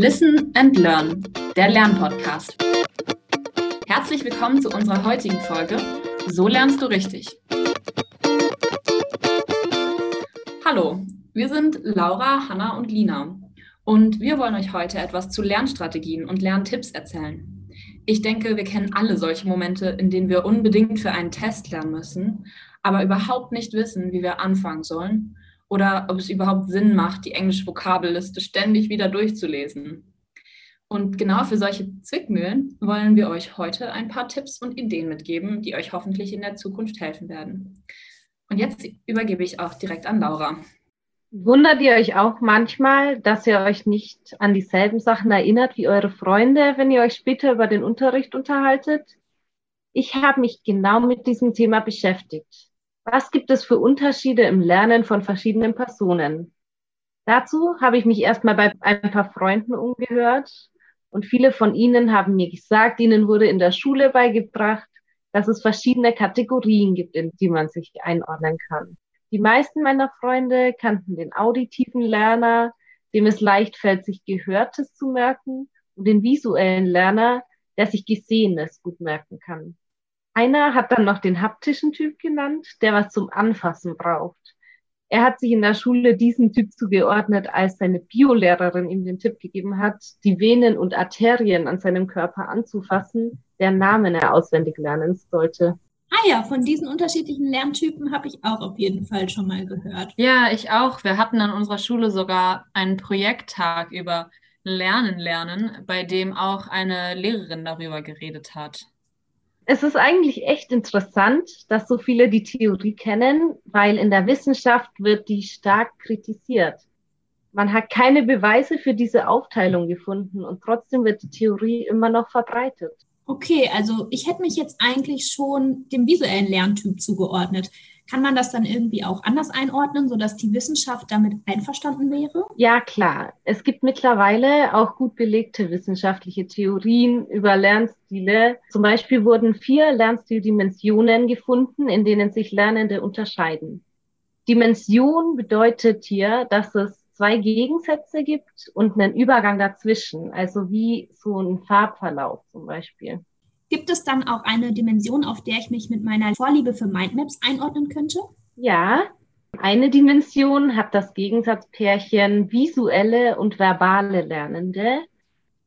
Listen and Learn, der Lernpodcast. Herzlich willkommen zu unserer heutigen Folge So lernst du richtig. Hallo, wir sind Laura, Hanna und Lina und wir wollen euch heute etwas zu Lernstrategien und Lerntipps erzählen. Ich denke, wir kennen alle solche Momente, in denen wir unbedingt für einen Test lernen müssen, aber überhaupt nicht wissen, wie wir anfangen sollen oder ob es überhaupt Sinn macht, die englische Vokabelliste ständig wieder durchzulesen. Und genau für solche Zwickmühlen wollen wir euch heute ein paar Tipps und Ideen mitgeben, die euch hoffentlich in der Zukunft helfen werden. Und jetzt übergebe ich auch direkt an Laura. Wundert ihr euch auch manchmal, dass ihr euch nicht an dieselben Sachen erinnert wie eure Freunde, wenn ihr euch später über den Unterricht unterhaltet? Ich habe mich genau mit diesem Thema beschäftigt. Was gibt es für Unterschiede im Lernen von verschiedenen Personen? Dazu habe ich mich erstmal bei ein paar Freunden umgehört und viele von ihnen haben mir gesagt, ihnen wurde in der Schule beigebracht, dass es verschiedene Kategorien gibt, in die man sich einordnen kann. Die meisten meiner Freunde kannten den auditiven Lerner, dem es leicht fällt, sich Gehörtes zu merken, und den visuellen Lerner, der sich Gesehenes gut merken kann. Einer hat dann noch den haptischen Typ genannt, der was zum Anfassen braucht. Er hat sich in der Schule diesem Typ zugeordnet, als seine Biolehrerin ihm den Tipp gegeben hat, die Venen und Arterien an seinem Körper anzufassen, deren Namen er auswendig lernen sollte. Ah ja, von diesen unterschiedlichen Lerntypen habe ich auch auf jeden Fall schon mal gehört. Ja, ich auch. Wir hatten an unserer Schule sogar einen Projekttag über Lernen lernen, bei dem auch eine Lehrerin darüber geredet hat es ist eigentlich echt interessant, dass so viele die Theorie kennen, weil in der Wissenschaft wird die stark kritisiert. Man hat keine Beweise für diese Aufteilung gefunden und trotzdem wird die Theorie immer noch verbreitet. Okay, also ich hätte mich jetzt eigentlich schon dem visuellen Lerntyp zugeordnet. Kann man das dann irgendwie auch anders einordnen, sodass die Wissenschaft damit einverstanden wäre? Ja, klar. Es gibt mittlerweile auch gut belegte wissenschaftliche Theorien über Lernstile. Zum Beispiel wurden vier Lernstildimensionen gefunden, in denen sich Lernende unterscheiden. Dimension bedeutet hier, dass es zwei Gegensätze gibt und einen Übergang dazwischen, also wie so ein Farbverlauf zum Beispiel. Gibt es dann auch eine Dimension, auf der ich mich mit meiner Vorliebe für Mindmaps einordnen könnte? Ja, eine Dimension hat das Gegensatzpärchen visuelle und verbale Lernende.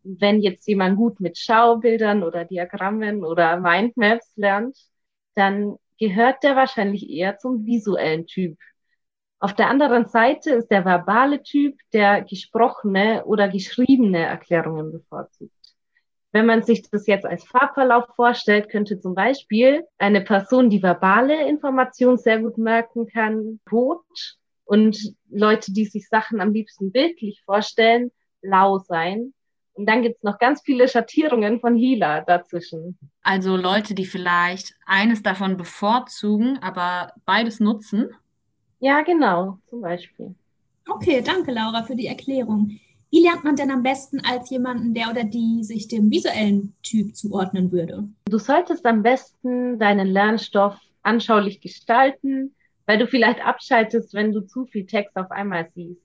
Wenn jetzt jemand gut mit Schaubildern oder Diagrammen oder Mindmaps lernt, dann gehört der wahrscheinlich eher zum visuellen Typ. Auf der anderen Seite ist der verbale Typ, der gesprochene oder geschriebene Erklärungen bevorzugt. Wenn man sich das jetzt als Farbverlauf vorstellt, könnte zum Beispiel eine Person, die verbale Informationen sehr gut merken kann, rot und Leute, die sich Sachen am liebsten bildlich vorstellen, blau sein. Und dann gibt's noch ganz viele Schattierungen von Hila dazwischen. Also Leute, die vielleicht eines davon bevorzugen, aber beides nutzen. Ja, genau, zum Beispiel. Okay, danke Laura für die Erklärung. Wie lernt man denn am besten als jemanden, der oder die sich dem visuellen Typ zuordnen würde? Du solltest am besten deinen Lernstoff anschaulich gestalten, weil du vielleicht abschaltest, wenn du zu viel Text auf einmal siehst.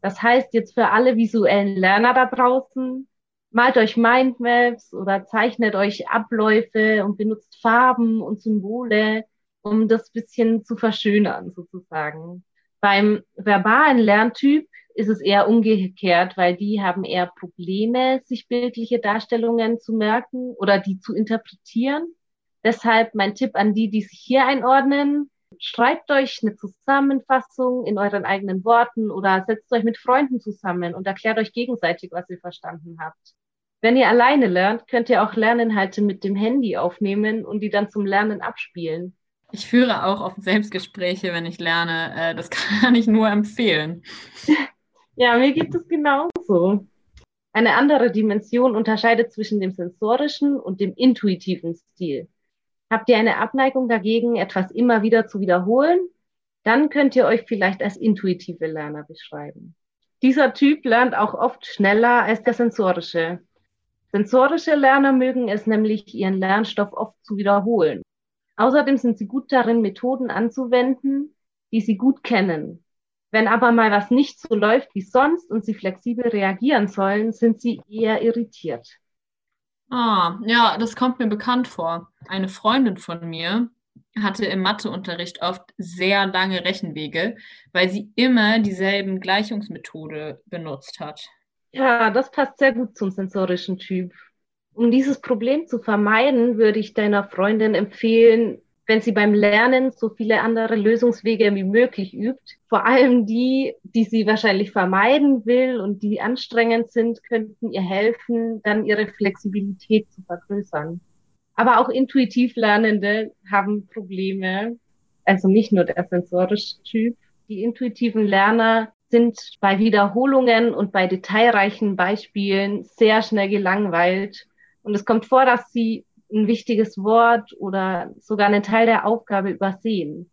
Das heißt jetzt für alle visuellen Lerner da draußen, malt euch Mindmaps oder zeichnet euch Abläufe und benutzt Farben und Symbole, um das bisschen zu verschönern sozusagen. Beim verbalen Lerntyp ist es eher umgekehrt, weil die haben eher Probleme, sich bildliche Darstellungen zu merken oder die zu interpretieren. Deshalb mein Tipp an die, die sich hier einordnen, schreibt euch eine Zusammenfassung in euren eigenen Worten oder setzt euch mit Freunden zusammen und erklärt euch gegenseitig, was ihr verstanden habt. Wenn ihr alleine lernt, könnt ihr auch Lerninhalte mit dem Handy aufnehmen und die dann zum Lernen abspielen. Ich führe auch oft Selbstgespräche, wenn ich lerne. Äh, das kann ich nur empfehlen. Ja, mir geht es genauso. Eine andere Dimension unterscheidet zwischen dem sensorischen und dem intuitiven Stil. Habt ihr eine Abneigung dagegen, etwas immer wieder zu wiederholen? Dann könnt ihr euch vielleicht als intuitive Lerner beschreiben. Dieser Typ lernt auch oft schneller als der sensorische. Sensorische Lerner mögen es nämlich, ihren Lernstoff oft zu wiederholen. Außerdem sind sie gut darin, Methoden anzuwenden, die sie gut kennen. Wenn aber mal was nicht so läuft wie sonst und sie flexibel reagieren sollen, sind sie eher irritiert. Ah, ja, das kommt mir bekannt vor. Eine Freundin von mir hatte im Matheunterricht oft sehr lange Rechenwege, weil sie immer dieselben Gleichungsmethode benutzt hat. Ja, das passt sehr gut zum sensorischen Typ. Um dieses Problem zu vermeiden, würde ich deiner Freundin empfehlen, wenn sie beim Lernen so viele andere Lösungswege wie möglich übt. Vor allem die, die sie wahrscheinlich vermeiden will und die anstrengend sind, könnten ihr helfen, dann ihre Flexibilität zu vergrößern. Aber auch intuitiv Lernende haben Probleme. Also nicht nur der sensorische Typ. Die intuitiven Lerner sind bei Wiederholungen und bei detailreichen Beispielen sehr schnell gelangweilt. Und es kommt vor, dass sie ein wichtiges Wort oder sogar einen Teil der Aufgabe übersehen.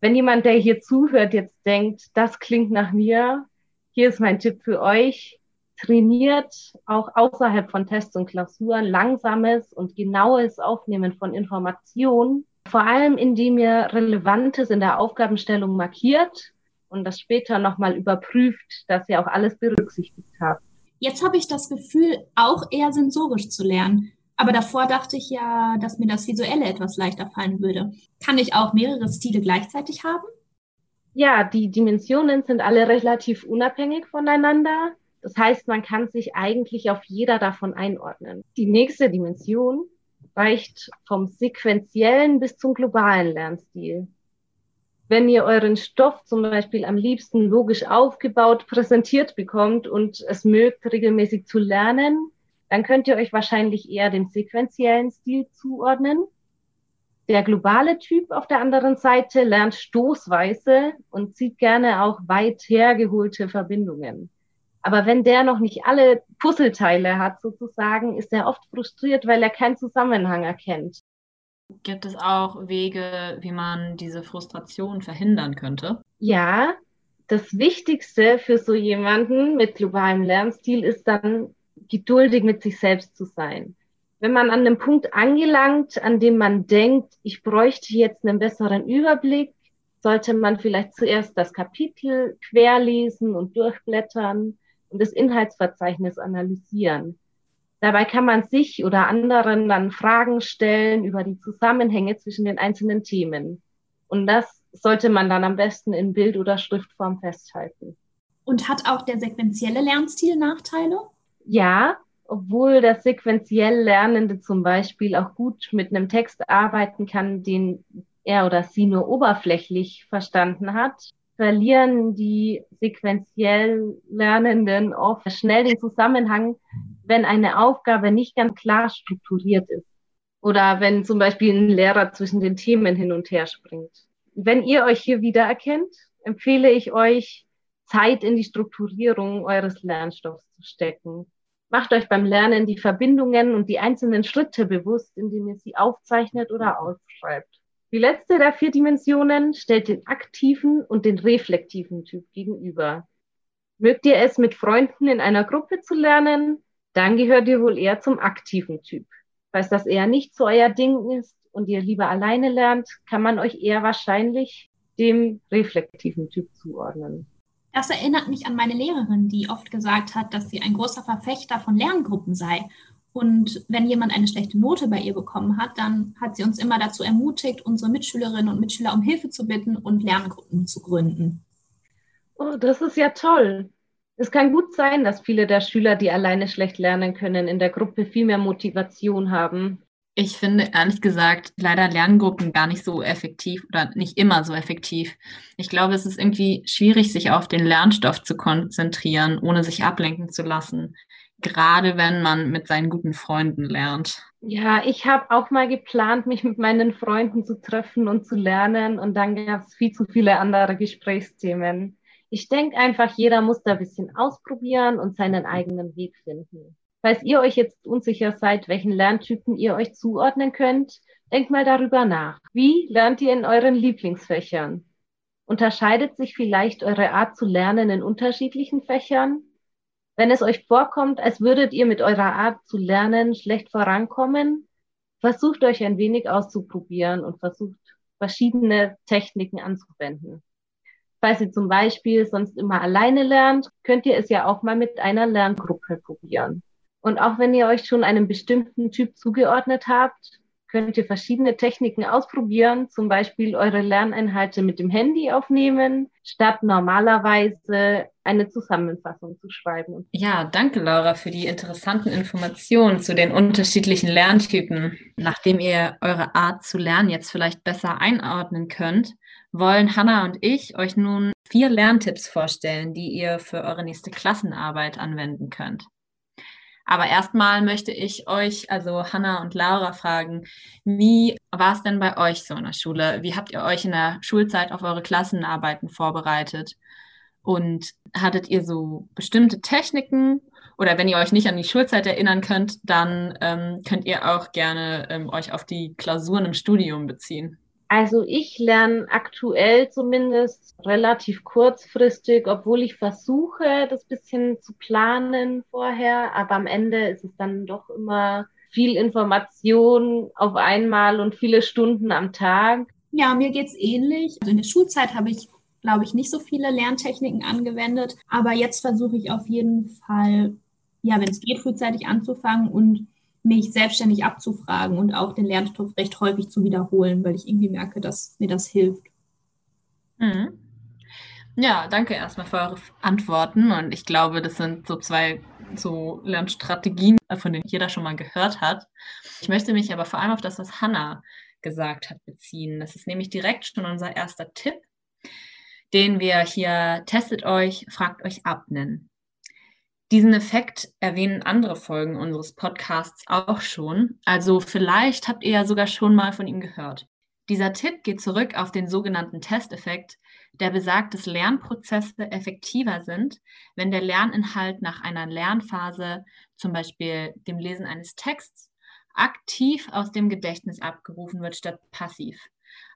Wenn jemand, der hier zuhört, jetzt denkt, das klingt nach mir, hier ist mein Tipp für euch. Trainiert auch außerhalb von Tests und Klausuren langsames und genaues Aufnehmen von Informationen, vor allem indem ihr Relevantes in der Aufgabenstellung markiert und das später nochmal überprüft, dass ihr auch alles berücksichtigt habt. Jetzt habe ich das Gefühl, auch eher sensorisch zu lernen. Aber davor dachte ich ja, dass mir das Visuelle etwas leichter fallen würde. Kann ich auch mehrere Stile gleichzeitig haben? Ja, die Dimensionen sind alle relativ unabhängig voneinander. Das heißt, man kann sich eigentlich auf jeder davon einordnen. Die nächste Dimension reicht vom sequentiellen bis zum globalen Lernstil. Wenn ihr euren Stoff zum Beispiel am liebsten logisch aufgebaut präsentiert bekommt und es mögt, regelmäßig zu lernen, dann könnt ihr euch wahrscheinlich eher dem sequentiellen Stil zuordnen. Der globale Typ auf der anderen Seite lernt stoßweise und zieht gerne auch weit hergeholte Verbindungen. Aber wenn der noch nicht alle Puzzleteile hat, sozusagen, ist er oft frustriert, weil er keinen Zusammenhang erkennt. Gibt es auch Wege, wie man diese Frustration verhindern könnte? Ja, das Wichtigste für so jemanden mit globalem Lernstil ist dann geduldig mit sich selbst zu sein. Wenn man an einem Punkt angelangt, an dem man denkt, ich bräuchte jetzt einen besseren Überblick, sollte man vielleicht zuerst das Kapitel querlesen und durchblättern und das Inhaltsverzeichnis analysieren. Dabei kann man sich oder anderen dann Fragen stellen über die Zusammenhänge zwischen den einzelnen Themen. Und das sollte man dann am besten in Bild- oder Schriftform festhalten. Und hat auch der sequentielle Lernstil Nachteile? Ja, obwohl der sequenziell Lernende zum Beispiel auch gut mit einem Text arbeiten kann, den er oder sie nur oberflächlich verstanden hat, verlieren die sequenziell Lernenden oft schnell den Zusammenhang, wenn eine Aufgabe nicht ganz klar strukturiert ist oder wenn zum Beispiel ein Lehrer zwischen den Themen hin und her springt. Wenn ihr euch hier wiedererkennt, empfehle ich euch, Zeit in die Strukturierung eures Lernstoffs zu stecken. Macht euch beim Lernen die Verbindungen und die einzelnen Schritte bewusst, indem ihr sie aufzeichnet oder aufschreibt. Die letzte der vier Dimensionen stellt den aktiven und den reflektiven Typ gegenüber. Mögt ihr es mit Freunden in einer Gruppe zu lernen, dann gehört ihr wohl eher zum aktiven Typ. Falls das eher nicht so euer Ding ist und ihr lieber alleine lernt, kann man euch eher wahrscheinlich dem reflektiven Typ zuordnen. Das erinnert mich an meine Lehrerin, die oft gesagt hat, dass sie ein großer Verfechter von Lerngruppen sei und wenn jemand eine schlechte Note bei ihr bekommen hat, dann hat sie uns immer dazu ermutigt, unsere Mitschülerinnen und Mitschüler um Hilfe zu bitten und Lerngruppen zu gründen. Oh, das ist ja toll. Es kann gut sein, dass viele der Schüler, die alleine schlecht lernen können, in der Gruppe viel mehr Motivation haben. Ich finde ehrlich gesagt leider Lerngruppen gar nicht so effektiv oder nicht immer so effektiv. Ich glaube, es ist irgendwie schwierig, sich auf den Lernstoff zu konzentrieren, ohne sich ablenken zu lassen gerade wenn man mit seinen guten Freunden lernt. Ja, ich habe auch mal geplant, mich mit meinen Freunden zu treffen und zu lernen und dann gab es viel zu viele andere Gesprächsthemen. Ich denke einfach, jeder muss da ein bisschen ausprobieren und seinen eigenen Weg finden. Falls ihr euch jetzt unsicher seid, welchen Lerntypen ihr euch zuordnen könnt, denkt mal darüber nach. Wie lernt ihr in euren Lieblingsfächern? Unterscheidet sich vielleicht eure Art zu lernen in unterschiedlichen Fächern? Wenn es euch vorkommt, als würdet ihr mit eurer Art zu lernen schlecht vorankommen, versucht euch ein wenig auszuprobieren und versucht verschiedene Techniken anzuwenden. Falls ihr zum Beispiel sonst immer alleine lernt, könnt ihr es ja auch mal mit einer Lerngruppe probieren. Und auch wenn ihr euch schon einem bestimmten Typ zugeordnet habt, könnt ihr verschiedene Techniken ausprobieren, zum Beispiel eure Lerneinhalte mit dem Handy aufnehmen, statt normalerweise eine Zusammenfassung zu schreiben. Ja, danke Laura für die interessanten Informationen zu den unterschiedlichen Lerntypen. Nachdem ihr eure Art zu lernen jetzt vielleicht besser einordnen könnt, wollen Hanna und ich euch nun vier Lerntipps vorstellen, die ihr für eure nächste Klassenarbeit anwenden könnt. Aber erstmal möchte ich euch, also Hanna und Laura, fragen, wie war es denn bei euch so in der Schule? Wie habt ihr euch in der Schulzeit auf eure Klassenarbeiten vorbereitet? Und hattet ihr so bestimmte Techniken? Oder wenn ihr euch nicht an die Schulzeit erinnern könnt, dann ähm, könnt ihr auch gerne ähm, euch auf die Klausuren im Studium beziehen. Also ich lerne aktuell zumindest relativ kurzfristig, obwohl ich versuche, das bisschen zu planen vorher, aber am Ende ist es dann doch immer viel Information auf einmal und viele Stunden am Tag. Ja, mir geht's ähnlich. Also in der Schulzeit habe ich, glaube ich, nicht so viele Lerntechniken angewendet, aber jetzt versuche ich auf jeden Fall, ja, wenn es geht, frühzeitig anzufangen und mich selbstständig abzufragen und auch den Lernstoff recht häufig zu wiederholen, weil ich irgendwie merke, dass mir das hilft. Mhm. Ja, danke erstmal für eure Antworten. Und ich glaube, das sind so zwei so Lernstrategien, von denen jeder schon mal gehört hat. Ich möchte mich aber vor allem auf das, was Hannah gesagt hat, beziehen. Das ist nämlich direkt schon unser erster Tipp, den wir hier testet euch, fragt euch ab nennen. Diesen Effekt erwähnen andere Folgen unseres Podcasts auch schon. Also vielleicht habt ihr ja sogar schon mal von ihm gehört. Dieser Tipp geht zurück auf den sogenannten Testeffekt, der besagt, dass Lernprozesse effektiver sind, wenn der Lerninhalt nach einer Lernphase, zum Beispiel dem Lesen eines Texts, aktiv aus dem Gedächtnis abgerufen wird statt passiv.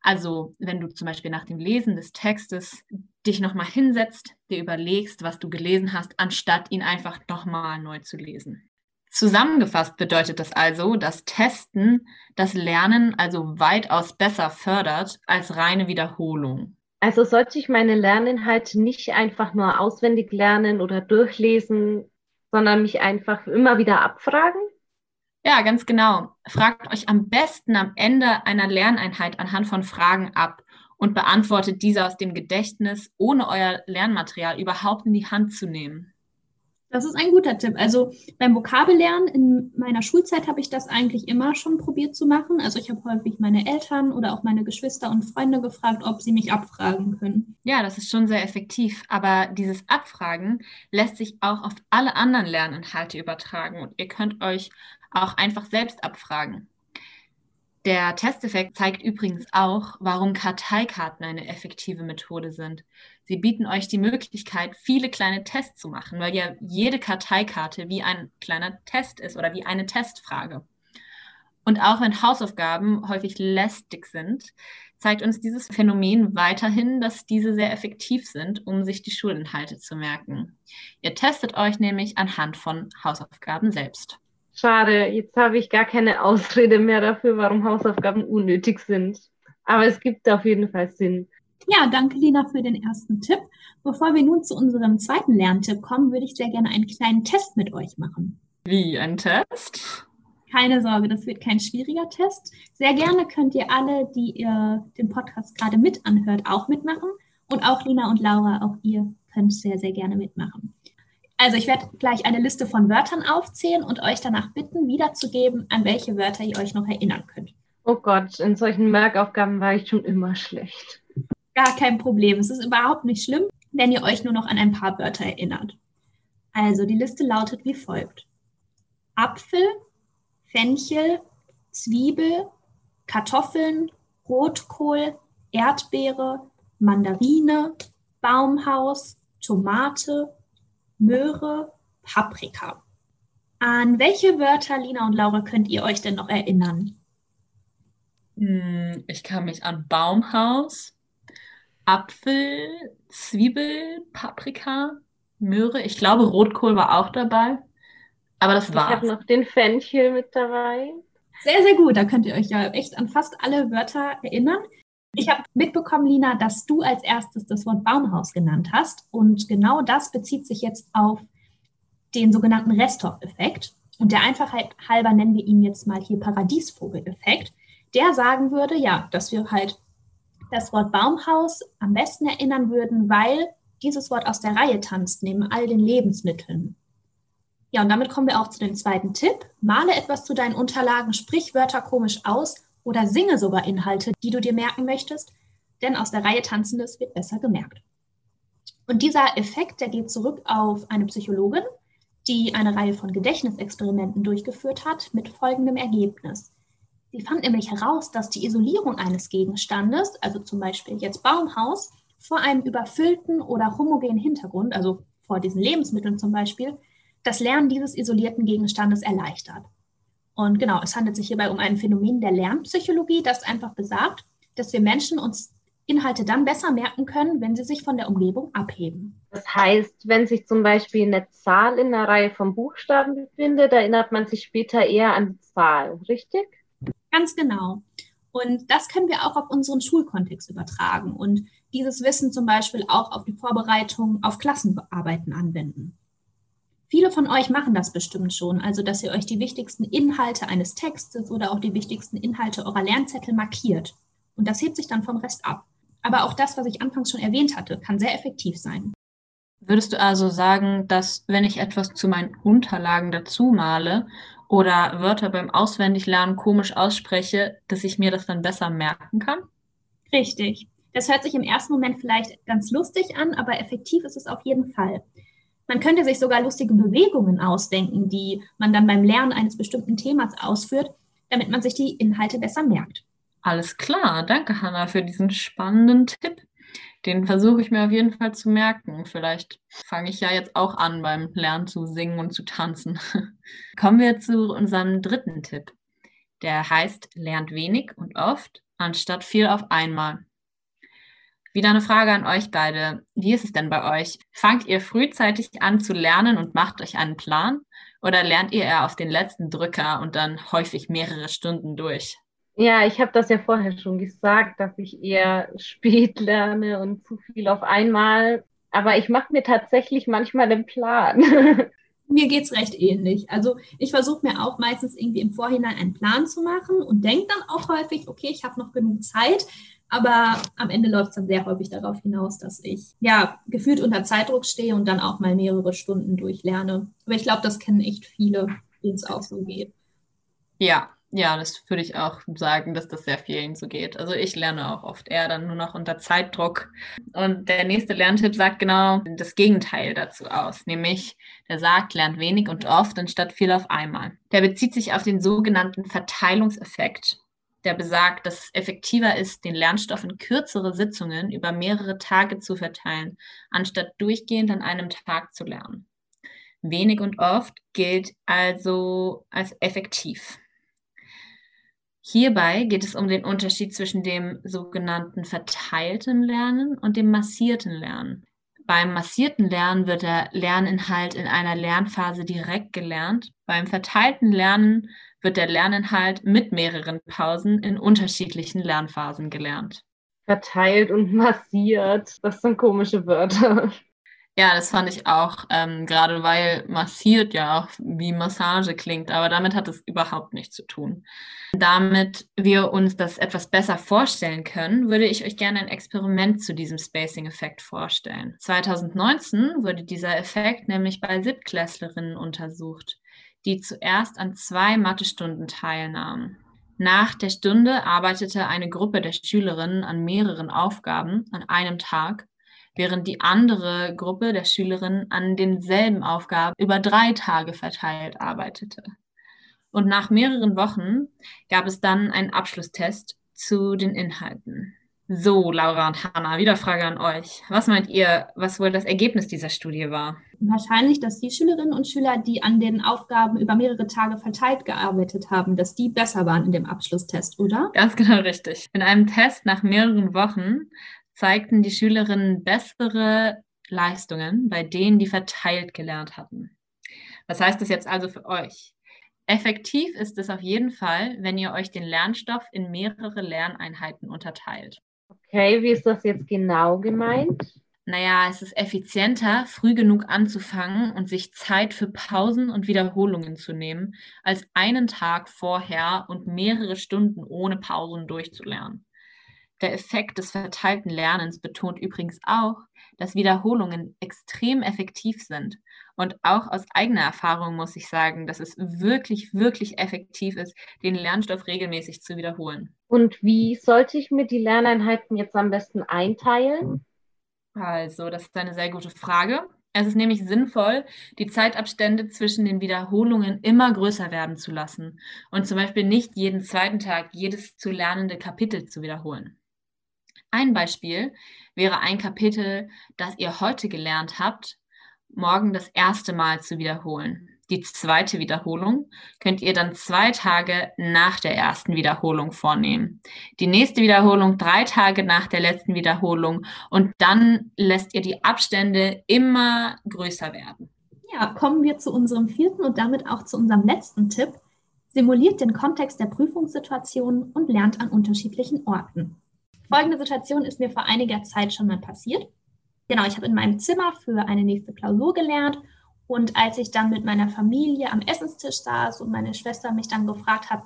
Also wenn du zum Beispiel nach dem Lesen des Textes dich nochmal hinsetzt, dir überlegst, was du gelesen hast, anstatt ihn einfach nochmal neu zu lesen. Zusammengefasst bedeutet das also, dass Testen das Lernen also weitaus besser fördert als reine Wiederholung. Also sollte ich meine Lerninhalte nicht einfach nur auswendig lernen oder durchlesen, sondern mich einfach immer wieder abfragen? Ja, ganz genau. Fragt euch am besten am Ende einer Lerneinheit anhand von Fragen ab und beantwortet diese aus dem Gedächtnis, ohne euer Lernmaterial überhaupt in die Hand zu nehmen. Das ist ein guter Tipp. Also beim Vokabellernen in meiner Schulzeit habe ich das eigentlich immer schon probiert zu machen. Also ich habe häufig meine Eltern oder auch meine Geschwister und Freunde gefragt, ob sie mich abfragen können. Ja, das ist schon sehr effektiv. Aber dieses Abfragen lässt sich auch auf alle anderen Lerninhalte übertragen und ihr könnt euch auch einfach selbst abfragen. Der Testeffekt zeigt übrigens auch, warum Karteikarten eine effektive Methode sind. Sie bieten euch die Möglichkeit, viele kleine Tests zu machen, weil ja jede Karteikarte wie ein kleiner Test ist oder wie eine Testfrage. Und auch wenn Hausaufgaben häufig lästig sind, zeigt uns dieses Phänomen weiterhin, dass diese sehr effektiv sind, um sich die Schulinhalte zu merken. Ihr testet euch nämlich anhand von Hausaufgaben selbst. Schade, jetzt habe ich gar keine Ausrede mehr dafür, warum Hausaufgaben unnötig sind. Aber es gibt auf jeden Fall Sinn. Ja, danke Lina für den ersten Tipp. Bevor wir nun zu unserem zweiten Lerntipp kommen, würde ich sehr gerne einen kleinen Test mit euch machen. Wie ein Test? Keine Sorge, das wird kein schwieriger Test. Sehr gerne könnt ihr alle, die ihr den Podcast gerade mit anhört, auch mitmachen. Und auch Lina und Laura, auch ihr könnt sehr, sehr gerne mitmachen. Also ich werde gleich eine Liste von Wörtern aufzählen und euch danach bitten, wiederzugeben, an welche Wörter ihr euch noch erinnern könnt. Oh Gott, in solchen Merkaufgaben war ich schon immer schlecht. Gar kein Problem. Es ist überhaupt nicht schlimm, wenn ihr euch nur noch an ein paar Wörter erinnert. Also die Liste lautet wie folgt. Apfel, Fenchel, Zwiebel, Kartoffeln, Rotkohl, Erdbeere, Mandarine, Baumhaus, Tomate, Möhre, Paprika. An welche Wörter, Lina und Laura, könnt ihr euch denn noch erinnern? Hm, ich kann mich an Baumhaus, Apfel, Zwiebel, Paprika, Möhre. Ich glaube, Rotkohl war auch dabei. Aber das war's. Ich habe noch den Fenchel mit dabei. Sehr, sehr gut. Da könnt ihr euch ja echt an fast alle Wörter erinnern. Ich habe mitbekommen, Lina, dass du als erstes das Wort Baumhaus genannt hast. Und genau das bezieht sich jetzt auf den sogenannten Resthoff-Effekt. Und der Einfachheit halber nennen wir ihn jetzt mal hier Paradiesvogel-Effekt. Der sagen würde, ja, dass wir halt das Wort Baumhaus am besten erinnern würden, weil dieses Wort aus der Reihe tanzt, neben all den Lebensmitteln. Ja, und damit kommen wir auch zu dem zweiten Tipp. Male etwas zu deinen Unterlagen, sprich Wörter komisch aus oder singe sogar Inhalte, die du dir merken möchtest, denn aus der Reihe Tanzendes wird besser gemerkt. Und dieser Effekt, der geht zurück auf eine Psychologin, die eine Reihe von Gedächtnisexperimenten durchgeführt hat mit folgendem Ergebnis. Sie fand nämlich heraus, dass die Isolierung eines Gegenstandes, also zum Beispiel jetzt Baumhaus, vor einem überfüllten oder homogenen Hintergrund, also vor diesen Lebensmitteln zum Beispiel, das Lernen dieses isolierten Gegenstandes erleichtert. Und genau, es handelt sich hierbei um ein Phänomen der Lernpsychologie, das einfach besagt, dass wir Menschen uns Inhalte dann besser merken können, wenn sie sich von der Umgebung abheben. Das heißt, wenn sich zum Beispiel eine Zahl in einer Reihe von Buchstaben befindet, erinnert man sich später eher an die Zahl, richtig? Ganz genau. Und das können wir auch auf unseren Schulkontext übertragen und dieses Wissen zum Beispiel auch auf die Vorbereitung auf Klassenarbeiten anwenden. Viele von euch machen das bestimmt schon, also dass ihr euch die wichtigsten Inhalte eines Textes oder auch die wichtigsten Inhalte eurer Lernzettel markiert. Und das hebt sich dann vom Rest ab. Aber auch das, was ich anfangs schon erwähnt hatte, kann sehr effektiv sein. Würdest du also sagen, dass wenn ich etwas zu meinen Unterlagen dazu male oder Wörter beim Auswendiglernen komisch ausspreche, dass ich mir das dann besser merken kann? Richtig. Das hört sich im ersten Moment vielleicht ganz lustig an, aber effektiv ist es auf jeden Fall. Man könnte sich sogar lustige Bewegungen ausdenken, die man dann beim Lernen eines bestimmten Themas ausführt, damit man sich die Inhalte besser merkt. Alles klar, danke Hanna für diesen spannenden Tipp. Den versuche ich mir auf jeden Fall zu merken. Vielleicht fange ich ja jetzt auch an beim Lernen zu singen und zu tanzen. Kommen wir zu unserem dritten Tipp. Der heißt, lernt wenig und oft, anstatt viel auf einmal. Wieder eine Frage an euch beide. Wie ist es denn bei euch? Fangt ihr frühzeitig an zu lernen und macht euch einen Plan? Oder lernt ihr eher auf den letzten Drücker und dann häufig mehrere Stunden durch? Ja, ich habe das ja vorher schon gesagt, dass ich eher spät lerne und zu viel auf einmal. Aber ich mache mir tatsächlich manchmal den Plan. mir geht es recht ähnlich. Also ich versuche mir auch meistens irgendwie im Vorhinein einen Plan zu machen und denke dann auch häufig, okay, ich habe noch genug Zeit. Aber am Ende läuft es dann sehr häufig darauf hinaus, dass ich ja gefühlt unter Zeitdruck stehe und dann auch mal mehrere Stunden durchlerne. Aber ich glaube, das kennen echt viele, denen es auch so geht. Ja, ja, das würde ich auch sagen, dass das sehr vielen so geht. Also ich lerne auch oft eher dann nur noch unter Zeitdruck. Und der nächste Lerntipp sagt genau das Gegenteil dazu aus, nämlich der sagt, lernt wenig und oft anstatt viel auf einmal. Der bezieht sich auf den sogenannten Verteilungseffekt. Der besagt, dass es effektiver ist, den Lernstoff in kürzere Sitzungen über mehrere Tage zu verteilen, anstatt durchgehend an einem Tag zu lernen. Wenig und oft gilt also als effektiv. Hierbei geht es um den Unterschied zwischen dem sogenannten verteilten Lernen und dem massierten Lernen. Beim massierten Lernen wird der Lerninhalt in einer Lernphase direkt gelernt. Beim verteilten Lernen wird der Lerninhalt mit mehreren Pausen in unterschiedlichen Lernphasen gelernt. Verteilt und massiert, das sind komische Wörter. Ja, das fand ich auch, ähm, gerade weil massiert ja auch wie Massage klingt, aber damit hat es überhaupt nichts zu tun. Damit wir uns das etwas besser vorstellen können, würde ich euch gerne ein Experiment zu diesem Spacing-Effekt vorstellen. 2019 wurde dieser Effekt nämlich bei Siebtklässlerinnen untersucht, die zuerst an zwei Mathestunden teilnahmen. Nach der Stunde arbeitete eine Gruppe der Schülerinnen an mehreren Aufgaben an einem Tag während die andere Gruppe der Schülerinnen an denselben Aufgaben über drei Tage verteilt arbeitete. Und nach mehreren Wochen gab es dann einen Abschlusstest zu den Inhalten. So, Laura und Hanna, wieder Frage an euch. Was meint ihr, was wohl das Ergebnis dieser Studie war? Wahrscheinlich, dass die Schülerinnen und Schüler, die an den Aufgaben über mehrere Tage verteilt gearbeitet haben, dass die besser waren in dem Abschlusstest, oder? Ganz genau richtig. In einem Test nach mehreren Wochen zeigten die Schülerinnen bessere Leistungen bei denen, die verteilt gelernt hatten. Was heißt das jetzt also für euch? Effektiv ist es auf jeden Fall, wenn ihr euch den Lernstoff in mehrere Lerneinheiten unterteilt. Okay, wie ist das jetzt genau gemeint? Naja, es ist effizienter, früh genug anzufangen und sich Zeit für Pausen und Wiederholungen zu nehmen, als einen Tag vorher und mehrere Stunden ohne Pausen durchzulernen. Der Effekt des verteilten Lernens betont übrigens auch, dass Wiederholungen extrem effektiv sind. Und auch aus eigener Erfahrung muss ich sagen, dass es wirklich, wirklich effektiv ist, den Lernstoff regelmäßig zu wiederholen. Und wie sollte ich mir die Lerneinheiten jetzt am besten einteilen? Also, das ist eine sehr gute Frage. Es ist nämlich sinnvoll, die Zeitabstände zwischen den Wiederholungen immer größer werden zu lassen und zum Beispiel nicht jeden zweiten Tag jedes zu lernende Kapitel zu wiederholen. Ein Beispiel wäre ein Kapitel, das ihr heute gelernt habt, morgen das erste Mal zu wiederholen. Die zweite Wiederholung könnt ihr dann zwei Tage nach der ersten Wiederholung vornehmen. Die nächste Wiederholung drei Tage nach der letzten Wiederholung und dann lässt ihr die Abstände immer größer werden. Ja, kommen wir zu unserem vierten und damit auch zu unserem letzten Tipp. Simuliert den Kontext der Prüfungssituation und lernt an unterschiedlichen Orten. Folgende Situation ist mir vor einiger Zeit schon mal passiert. Genau, ich habe in meinem Zimmer für eine nächste Klausur gelernt und als ich dann mit meiner Familie am Essenstisch saß und meine Schwester mich dann gefragt hat,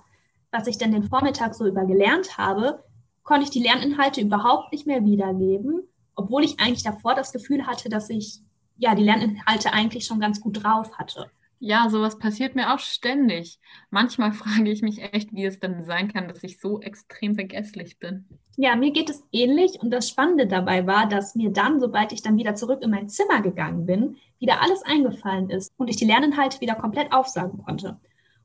was ich denn den Vormittag so über gelernt habe, konnte ich die Lerninhalte überhaupt nicht mehr wiedergeben, obwohl ich eigentlich davor das Gefühl hatte, dass ich ja die Lerninhalte eigentlich schon ganz gut drauf hatte. Ja, sowas passiert mir auch ständig. Manchmal frage ich mich echt, wie es denn sein kann, dass ich so extrem vergesslich bin. Ja, mir geht es ähnlich und das Spannende dabei war, dass mir dann, sobald ich dann wieder zurück in mein Zimmer gegangen bin, wieder alles eingefallen ist und ich die Lerninhalte wieder komplett aufsagen konnte.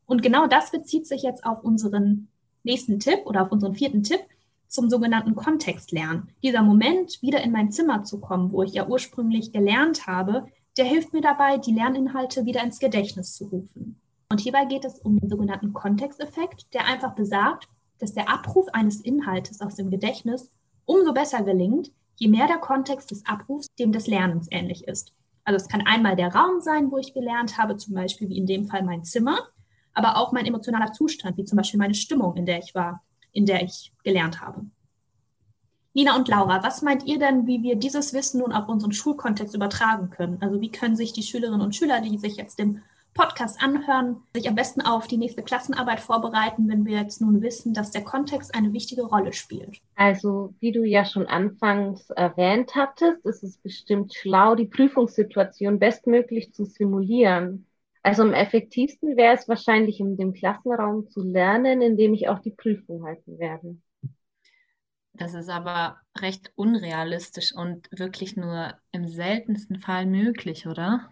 Und genau das bezieht sich jetzt auf unseren nächsten Tipp oder auf unseren vierten Tipp zum sogenannten Kontextlernen. Dieser Moment, wieder in mein Zimmer zu kommen, wo ich ja ursprünglich gelernt habe, der hilft mir dabei, die Lerninhalte wieder ins Gedächtnis zu rufen. Und hierbei geht es um den sogenannten Kontexteffekt, der einfach besagt, dass der Abruf eines Inhaltes aus dem Gedächtnis umso besser gelingt, je mehr der Kontext des Abrufs dem des Lernens ähnlich ist. Also es kann einmal der Raum sein, wo ich gelernt habe, zum Beispiel wie in dem Fall mein Zimmer, aber auch mein emotionaler Zustand, wie zum Beispiel meine Stimmung, in der ich war, in der ich gelernt habe. Nina und Laura, was meint ihr denn, wie wir dieses Wissen nun auf unseren Schulkontext übertragen können? Also wie können sich die Schülerinnen und Schüler, die sich jetzt den Podcast anhören, sich am besten auf die nächste Klassenarbeit vorbereiten, wenn wir jetzt nun wissen, dass der Kontext eine wichtige Rolle spielt? Also, wie du ja schon anfangs erwähnt hattest, ist es bestimmt schlau, die Prüfungssituation bestmöglich zu simulieren. Also am effektivsten wäre es wahrscheinlich in dem Klassenraum zu lernen, in dem ich auch die Prüfung halten werde. Das ist aber recht unrealistisch und wirklich nur im seltensten Fall möglich, oder?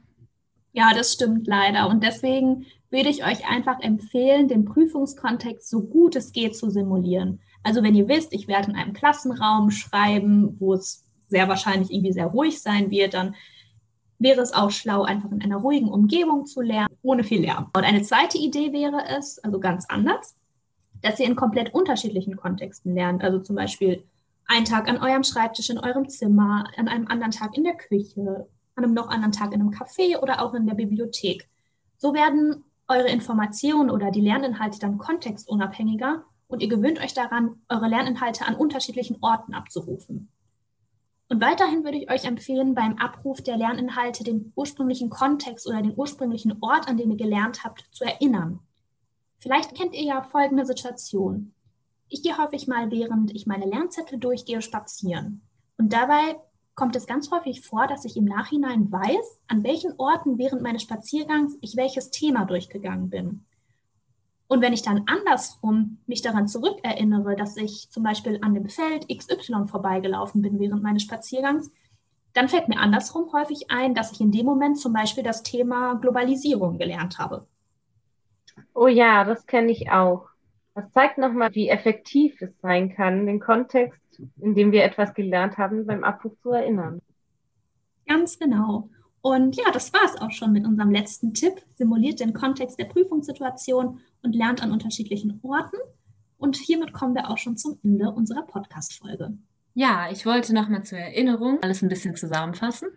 Ja, das stimmt leider. Und deswegen würde ich euch einfach empfehlen, den Prüfungskontext so gut es geht zu simulieren. Also wenn ihr wisst, ich werde in einem Klassenraum schreiben, wo es sehr wahrscheinlich irgendwie sehr ruhig sein wird, dann wäre es auch schlau, einfach in einer ruhigen Umgebung zu lernen, ohne viel Lärm. Und eine zweite Idee wäre es, also ganz anders, dass ihr in komplett unterschiedlichen Kontexten lernt. Also zum Beispiel einen Tag an eurem Schreibtisch in eurem Zimmer, an einem anderen Tag in der Küche, an einem noch anderen Tag in einem Café oder auch in der Bibliothek. So werden eure Informationen oder die Lerninhalte dann kontextunabhängiger und ihr gewöhnt euch daran, eure Lerninhalte an unterschiedlichen Orten abzurufen. Und weiterhin würde ich euch empfehlen, beim Abruf der Lerninhalte den ursprünglichen Kontext oder den ursprünglichen Ort, an dem ihr gelernt habt, zu erinnern. Vielleicht kennt ihr ja folgende Situation. Ich gehe häufig mal, während ich meine Lernzettel durchgehe, spazieren. Und dabei kommt es ganz häufig vor, dass ich im Nachhinein weiß, an welchen Orten während meines Spaziergangs ich welches Thema durchgegangen bin. Und wenn ich dann andersrum mich daran zurückerinnere, dass ich zum Beispiel an dem Feld XY vorbeigelaufen bin während meines Spaziergangs, dann fällt mir andersrum häufig ein, dass ich in dem Moment zum Beispiel das Thema Globalisierung gelernt habe. Oh ja, das kenne ich auch. Das zeigt nochmal, wie effektiv es sein kann, den Kontext, in dem wir etwas gelernt haben, beim Abruf zu erinnern. Ganz genau. Und ja, das war es auch schon mit unserem letzten Tipp. Simuliert den Kontext der Prüfungssituation und lernt an unterschiedlichen Orten. Und hiermit kommen wir auch schon zum Ende unserer Podcast-Folge. Ja, ich wollte nochmal zur Erinnerung alles ein bisschen zusammenfassen.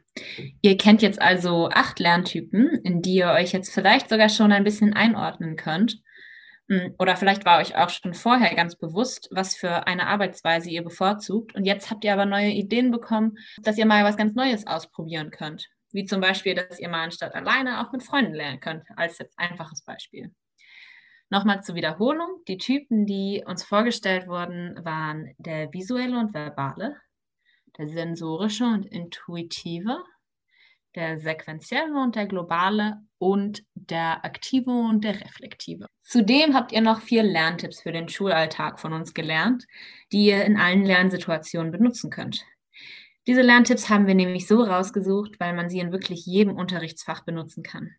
Ihr kennt jetzt also acht Lerntypen, in die ihr euch jetzt vielleicht sogar schon ein bisschen einordnen könnt. Hm, oder vielleicht war euch auch schon vorher ganz bewusst, was für eine Arbeitsweise ihr bevorzugt. Und jetzt habt ihr aber neue Ideen bekommen, dass ihr mal was ganz Neues ausprobieren könnt. Wie zum Beispiel, dass ihr mal anstatt alleine auch mit Freunden lernen könnt, als jetzt einfaches Beispiel. Nochmal zur Wiederholung. Die Typen, die uns vorgestellt wurden, waren der visuelle und verbale, der sensorische und intuitive, der sequentielle und der globale und der aktive und der reflektive. Zudem habt ihr noch vier Lerntipps für den Schulalltag von uns gelernt, die ihr in allen Lernsituationen benutzen könnt. Diese Lerntipps haben wir nämlich so rausgesucht, weil man sie in wirklich jedem Unterrichtsfach benutzen kann.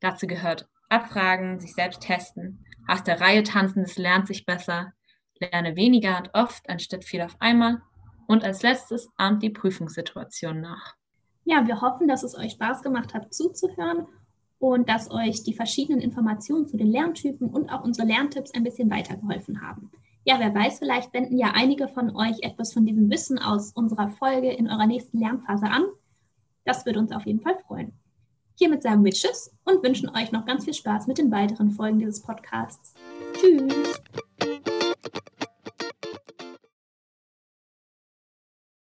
Dazu gehört Abfragen, sich selbst testen, aus der Reihe tanzen, das lernt sich besser, lerne weniger und oft anstatt viel auf einmal und als letztes ahmt die Prüfungssituation nach. Ja, wir hoffen, dass es euch Spaß gemacht hat zuzuhören und dass euch die verschiedenen Informationen zu den Lerntypen und auch unsere Lerntipps ein bisschen weitergeholfen haben. Ja, wer weiß, vielleicht wenden ja einige von euch etwas von diesem Wissen aus unserer Folge in eurer nächsten Lernphase an. Das würde uns auf jeden Fall freuen. Hiermit sagen wir Tschüss und wünschen euch noch ganz viel Spaß mit den weiteren Folgen dieses Podcasts. Tschüss!